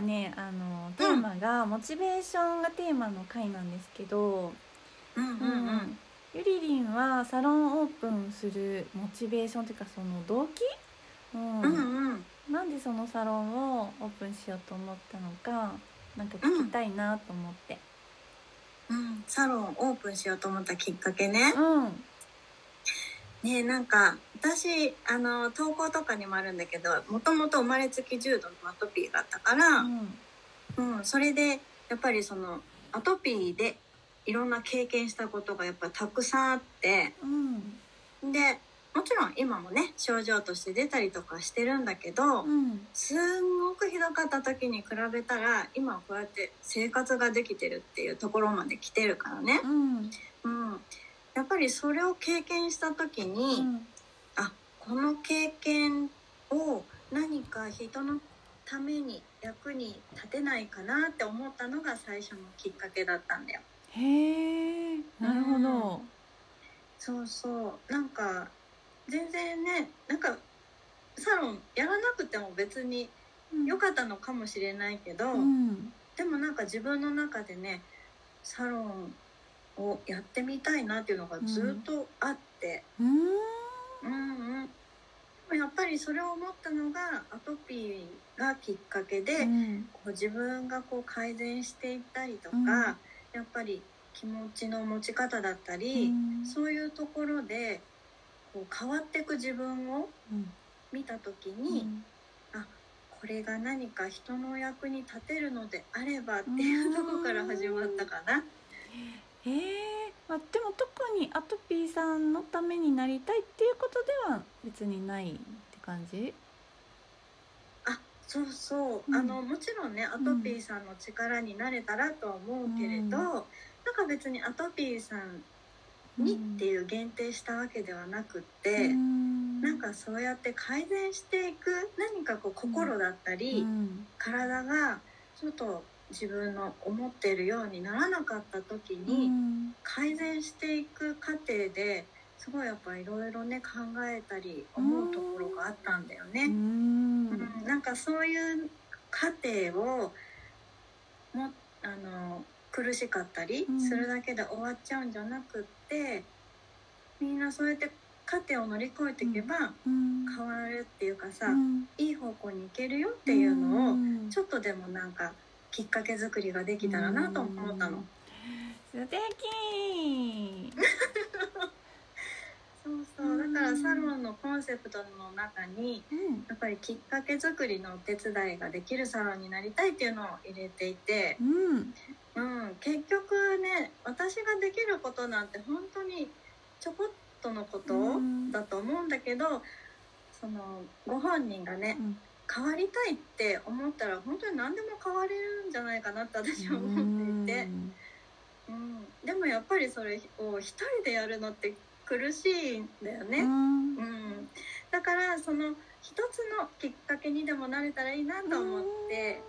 はね、あのテーマが、モチベーションがテーマの回なんですけど、うんうんうん。ゆりりんはサロンオープンするモチベーションというかその動機、うん。うんうん。なんでそのサロンをオープンしようと思ったのか、なんか聞きたいなと思って。うん。サロンオープンしようと思ったきっかけね。うん、ねなんか私あの投稿とかにもあるんだけどもともと生まれつき重度のアトピーがあったから、うん、うん、それでやっぱりそのアトピーでいろんな経験したことがやっぱりたくさんあってうん、でもちろん今もね症状として出たりとかしてるんだけど、うん、すんごくひどかった時に比べたら今はこうやって生活ができてるっていうところまで来てるからね、うん、うん、やっぱりそれを経験した時に、あこの経験を何か人のために役に立てないかなって思ったのが最初のきっかけだったんだよ。へえ、なるほど。そうそう。なんか全然ねなんかサロンやらなくても別に良かったのかもしれないけど、うん、でもなんか自分の中でねサロンをやってみたいなっていうのがずっとあって。うん、うんうん、やっぱりそれを思ったのがアトピーがきっかけで、うん、こう自分がこう改善していったりとか、うん。やっぱり気持ちの持ち方だったり、そういうところでこう変わっていく自分をうん、見た時に、これが何か人の役に立てるのであればっていうところから始まったかな。へえ、まあ、でも特にアトピーさんのためになりたいっていうことでは別にないって感じ？あそうそう、うん。あのもちろんねアトピーさんの力になれたらとは思うけれど、うん。なんか別にアトピーさんにっていう限定したわけではなくって、うん、なんかそうやって改善していく何かこう心だったり、うん、体がちょっと自分の思ってるようにならなかった時に、うん、改善していく過程ですごいやっぱいろいろね考えたり思うところがあったんだよね。なんかそういう過程をもあの苦しかったりうん。するだけで終わっちゃうんじゃなくって、みんなそうやって過程を乗り越えていけばうん、変わるっていうかさ、うん、いい方向に行けるよっていうのをん。ちょっとでもなんかきっかけ作りができたらなと思ったの。素敵。そうそう。だからサロンのコンセプトの中にうんやっぱりきっかけ作りのお手伝いができるサロンになりたいっていうのを入れていて、うん。うん、結局ね私ができることなんて本当にちょこっとのことうん。だと思うんだけど、そのご本人がね変わりたいって思ったら本当に何でも変われるんじゃないかなって私は思っていて、うん、でもやっぱりそれを一人でやるのって苦しいんだよね。うん。うん、だからその一つのきっかけにでもなれたらいいなと思って、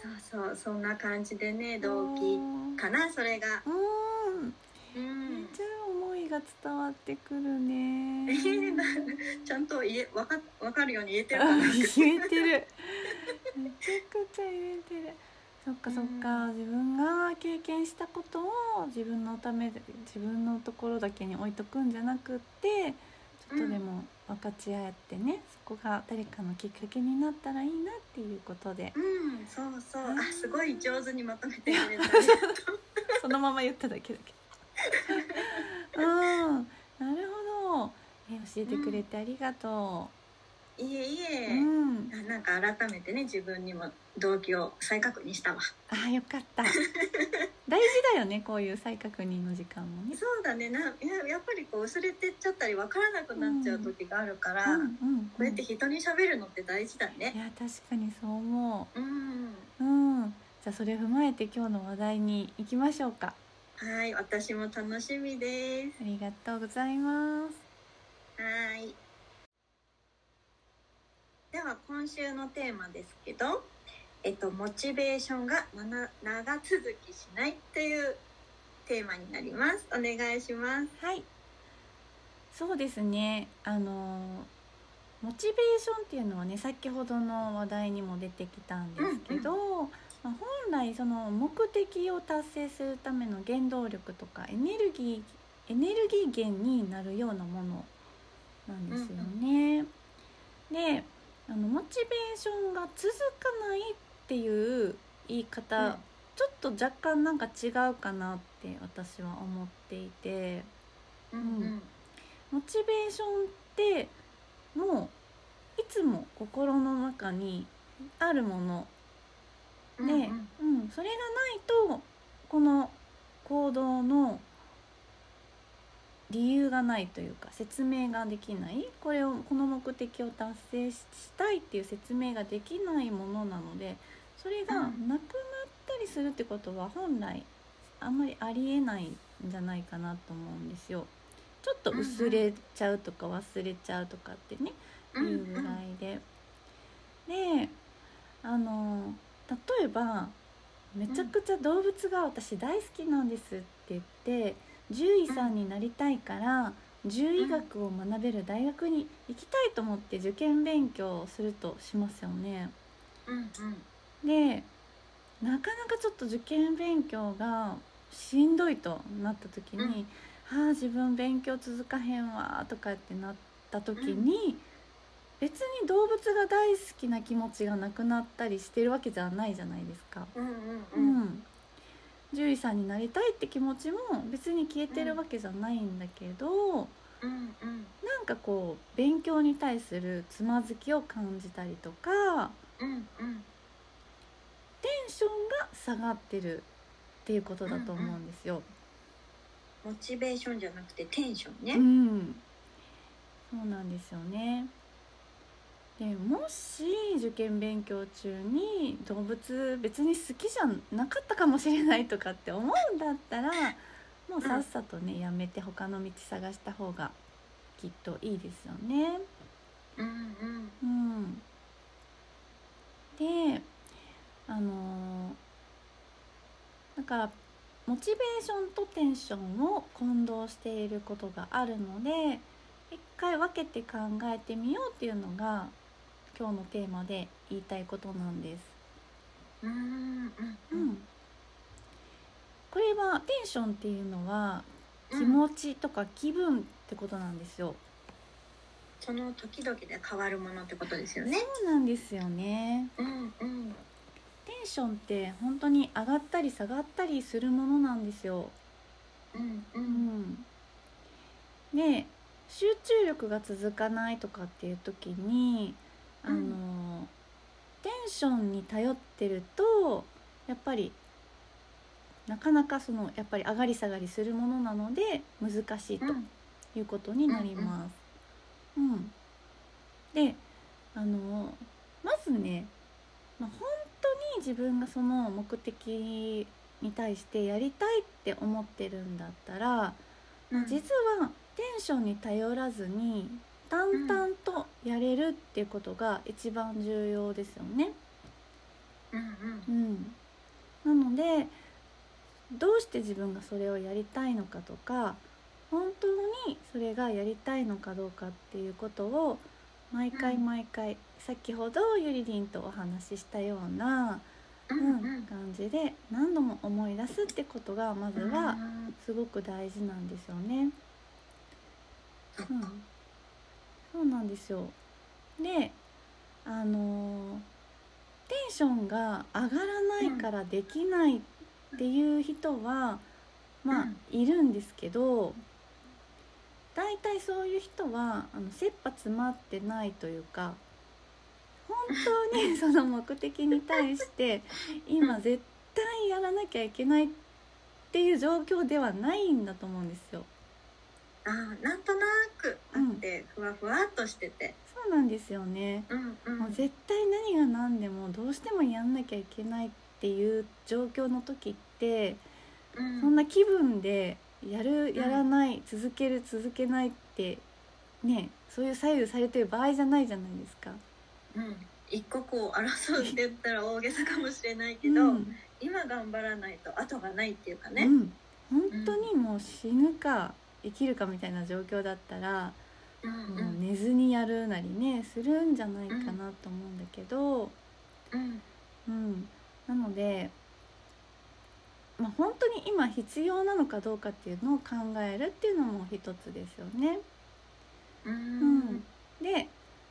そうそうそんな感じでね動機かなそれが。うん。うん。めっちゃ思いが伝わってくるね ちゃんと言えわかわかるように言えてるあかな。言えてるめちゃくちゃ言えてる。そっかそっか、自分が経験したことを自分のためで自分のところだけに置いとくんじゃなくってちょっとでも分かち合ってね、そこが誰かのきっかけになったらいいなっていうことで。うんそうそう。あすごい上手にまとめてくれた そのまま言っただけだけど。うん。なるほどえ教えてくれてありがといえいえ、う、うん。あなんか改めてね自分にも動機を再確認したわ。あよかった。大事だよねこういう再確認の時間もね。そうだね。ないややっぱりこう薄れてっちゃったり分からなくなっちゃう時があるから、うんうんこうやって人に喋るのって大事だいねや確かにそう思う。ん。ううん。じゃあそれ踏まえて今日の話題に行きましょうか。はい私も楽しみです。ありがとうございますはい。では今週のテーマですけどえっとモチベーションが長続きしないというテーマになります。お願いします。はい。そうですね。あのモチベーションっていうのはね先ほどの話題にも出てきたんですけど、まあ、本来その目的を達成するための原動力とかエネルギーエネルギー源になるようなものなんですよね。であのモチベーションが続かないっていう言い方、うん。ちょっと若干なんか違うかなって私は思っていて。うんうん。モチベーションってもういつも心の中にあるもの。で、うんうん。うんそれがないとこの行動の理由がないというか説明ができないこれをこの目的を達成したいっていう説明ができないものなのでそれがなくなったりするってことは本来あんまりありえないんじゃないかなと思うんですよ。ちょっと薄れちゃうとか忘れちゃうとかってねうんいうぐらいで。であの例えばめちゃくちゃ動物が私大好きなんですって言って獣医さんになりたいから獣医学を学べる大学に行きたいと思って受験勉強をするとしますよね。うんうん。でなかなかちょっと受験勉強がしんどいとなった時に「はあ自分勉強続かへんわ」とかってなった時に、別に動物が大好きな気持ちがなくなったりしてるわけじゃないじゃないですか。うんうんううんん、獣医さんになりたいって気持ちも別に消えてるわけじゃないんだけど、うんうん。なんかこう勉強に対するつまずきを感じたりとかうんうん。テンションが下がってるっていうことだと思うんですよ。モチベーションじゃなくてテンションね、うん、そうなんですよね。でもし受験勉強中に動物別に好きじゃなかったかもしれないとかって思うんだったらもうさっさとねやめて他の道探した方がきっといいですよね。うんうん。うん、であのだからモチベーションとテンションを混同していることがあるので一回分けて考えてみようっていうのが今日のテーマで言いたいことなんです。うんうんこれはテンションっていうのはうん気持ちとか気分ってことなんですよ。その時々で変わるものってことですよねそうなんですよね。うんうんテンションって本当に上がったり下がったりするものなんですよ。うんううんん、で集中力が続かないとかっていう時にあの、うん。テンションに頼ってるとやっぱりなかなかそのやっぱり上がり下がりするものなので難しいとうん。いうことになります。うん。であのまずね、まあ、本当に自分がその目的に対してやりたいって思ってるんだったら、うん。実はテンションに頼らずに淡々とやれるっていうことが一番重要ですよね。うんうん、なのでどうして自分がそれをやりたいのかとか本当にそれがやりたいのかどうかっていうことを毎回うん。毎回、先ほどゆりりんとお話ししたような、うん感じで何度も思い出すってことがまずはうん。すごく大事なんですよね。うんそうなんですよ。であのテンションが上がらないからできないっていう人は、まあ、うん。いるんですけど大体そういう人はあの切羽詰まってないというか本当に その目的に対して今絶対やらなきゃいけないっていう状況ではないんだと思うんですよ。あーなんとなくあって、ふわふわっとしてて。そうなんですよね。うんうん。もう絶対何が何でもどうしてもやんなきゃいけないっていう状況の時ってうん。そんな気分でやるん。やらない続ける続けないってねそういう左右されてる場合じゃないじゃないですか。うん。一刻を争うって言ったら大げさかもしれないけど、うん。今頑張らないと後がないっていうかね、うん、本当にもう死ぬか生きるかみたいな状況だったら、うんもう寝ずにやるなりねするんじゃないかなと思うんだけど。うん。うん、なので、まあ、本当に今必要なのかどうかっていうのを考えるっていうのも一つですよね。うん。うん。で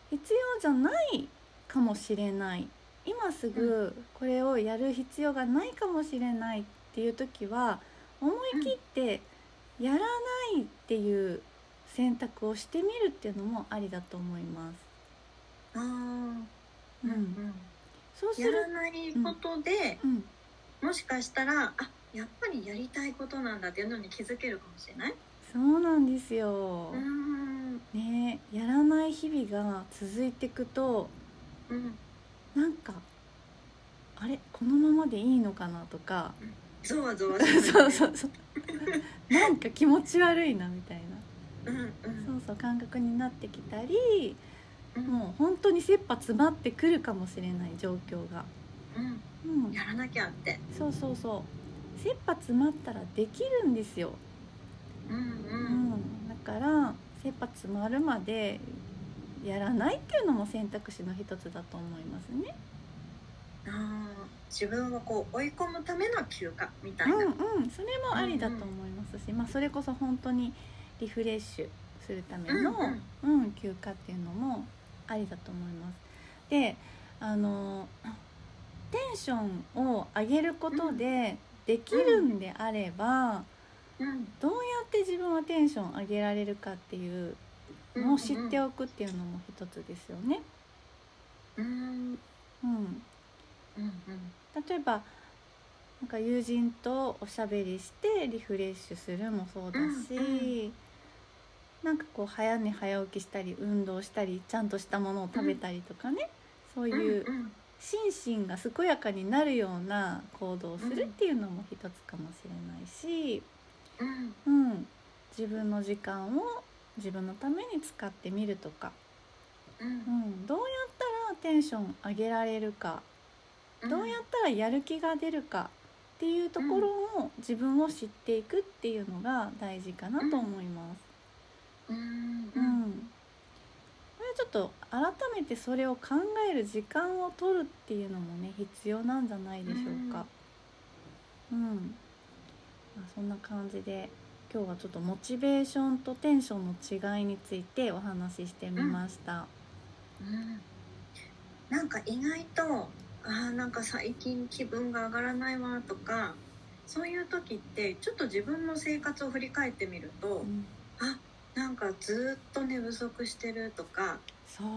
必要じゃないかもしれない。今すぐこれをやる必要がないかもしれないっていう時は思い切ってやらないっていう選択をしてみるっていうのもありだと思います。あー。うん。うんそうするやらないことで、うん。もしかしたらあやっぱりやりたいことなんだっていうのに気づけるかもしれない？そうなんですよ。うん。ねやらない日々が続いていくとうん。なんかあれ？このままでいいのかなとかゾワゾワ そうそうそう。なんか気持ち悪いなみたいな。うんうん。そうそう感覚になってきたりうん。もう本当に切羽詰まってくるかもしれない状況が、うん。うん、やらなきゃって。そうそうそう。切羽詰まったらできるんですよ、うんううんん、だから切羽詰まるまでやらないっていうのも選択肢の一つだと思いますね。自分をこう追い込むための休暇みたいな。うんうん、それもありだと思いますし、まあ、それこそ本当にリフレッシュするための、うんうん休暇っていうのもありだと思います。であのテンションを上げることでできるんであれば、うんどうやって自分はテンション上げられるかっていうのを知っておくっていうのも一つですよね。うんうん、うん例えばなんか友人とおしゃべりしてリフレッシュするもそうだし、うんうなんかこう早寝早起きしたり運動したりちゃんとしたものを食べたりとかね、そういううんうん心身が健やかになるような行動をするっていうのも一つかもしれないし、うん。うん、自分の時間を自分のために使ってみるとか、うん。うん、どうやったらテンション上げられるかうんどうやったらやる気が出るかっていうところを自分を知っていくっていうのが大事かなと思います。うん。ううん。ん、これちょっと改めてそれを考える時間を取るっていうのもね必要なんじゃないでしょうか。うん、まあ、そんな感じで今日はちょっとモチベーションとテンションの違いについてお話ししてみました。うん。なんか意外とあーなんか最近気分が上がらないわとかそういう時ってちょっと自分の生活を振り返ってみるとうん、あなんかずっと寝不足してるとかそう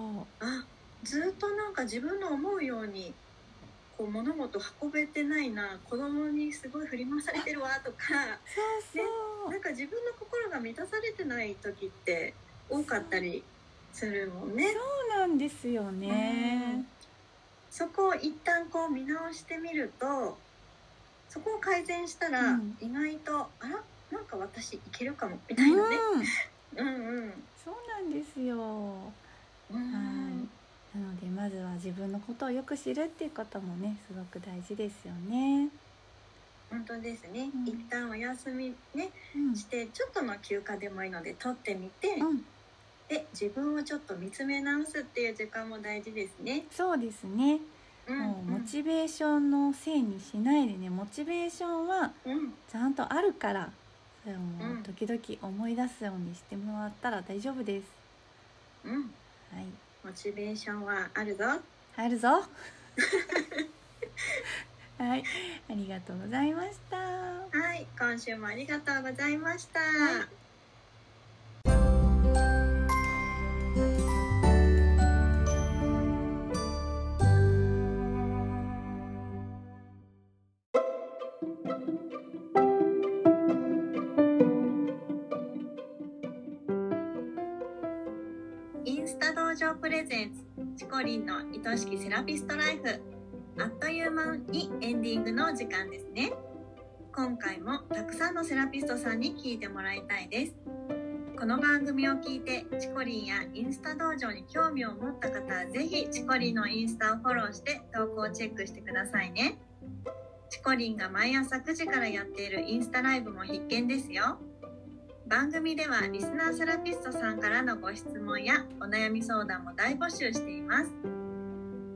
あずっとなんか自分の思うようにこう物事運べてないな子供にすごい振り回されてるわとか そうそう、なんか自分の心が満たされてない時って多かったりするもんね。そうなんですよね。そこを一旦こう見直してみるとそこを改善したらうん意外と、あらなんか私いけるかもみたいなね。うん、うんうん。そうなんですよ。うんなのでまずは自分のことをよく知るっていうこともねすごく大事ですよね。本当ですね、うん一旦お休みねうん、してちょっとの休暇でもいいので取ってみて、うん、で自分をちょっと見つめ直すっていう時間も大事ですね。そうですね。うんもうモチベーションのせいにしないでね、モチベーションはうん。ちゃんとあるから、それをも時々思い出すようにしてもらったら大丈夫です。うん。はい。モチベーションはあるぞ。あるぞ。はい。ありがとうございました。はい。今週もありがとうございました、はいチコリンの愛しきセラピストライフ。あっという間にエンディングの時間ですね。今回もたくさんのセラピストさんに聞いてもらいたいです。この番組を聞いてチコリンやインスタ道場に興味を持った方はぜひチコリンのインスタをフォローして投稿をチェックしてくださいね。チコリンが毎朝9時からやっているインスタライブも必見ですよ。番組ではリスナーセラピストさんからのご質問やお悩み相談も大募集しています。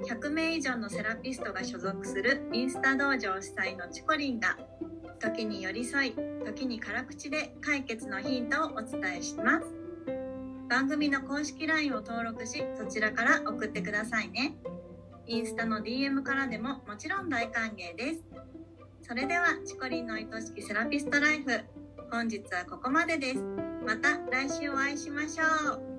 100名以上のセラピストが所属するインスタ道場主催のチコリンが時に寄り添い時に辛口で解決のヒントをお伝えします。番組の公式 LINE を登録しそちらから送ってくださいね。インスタの DM からでももちろん大歓迎です。それではチコリンの愛しきセラピストライフ。本日はここまでです。また来週お会いしましょう。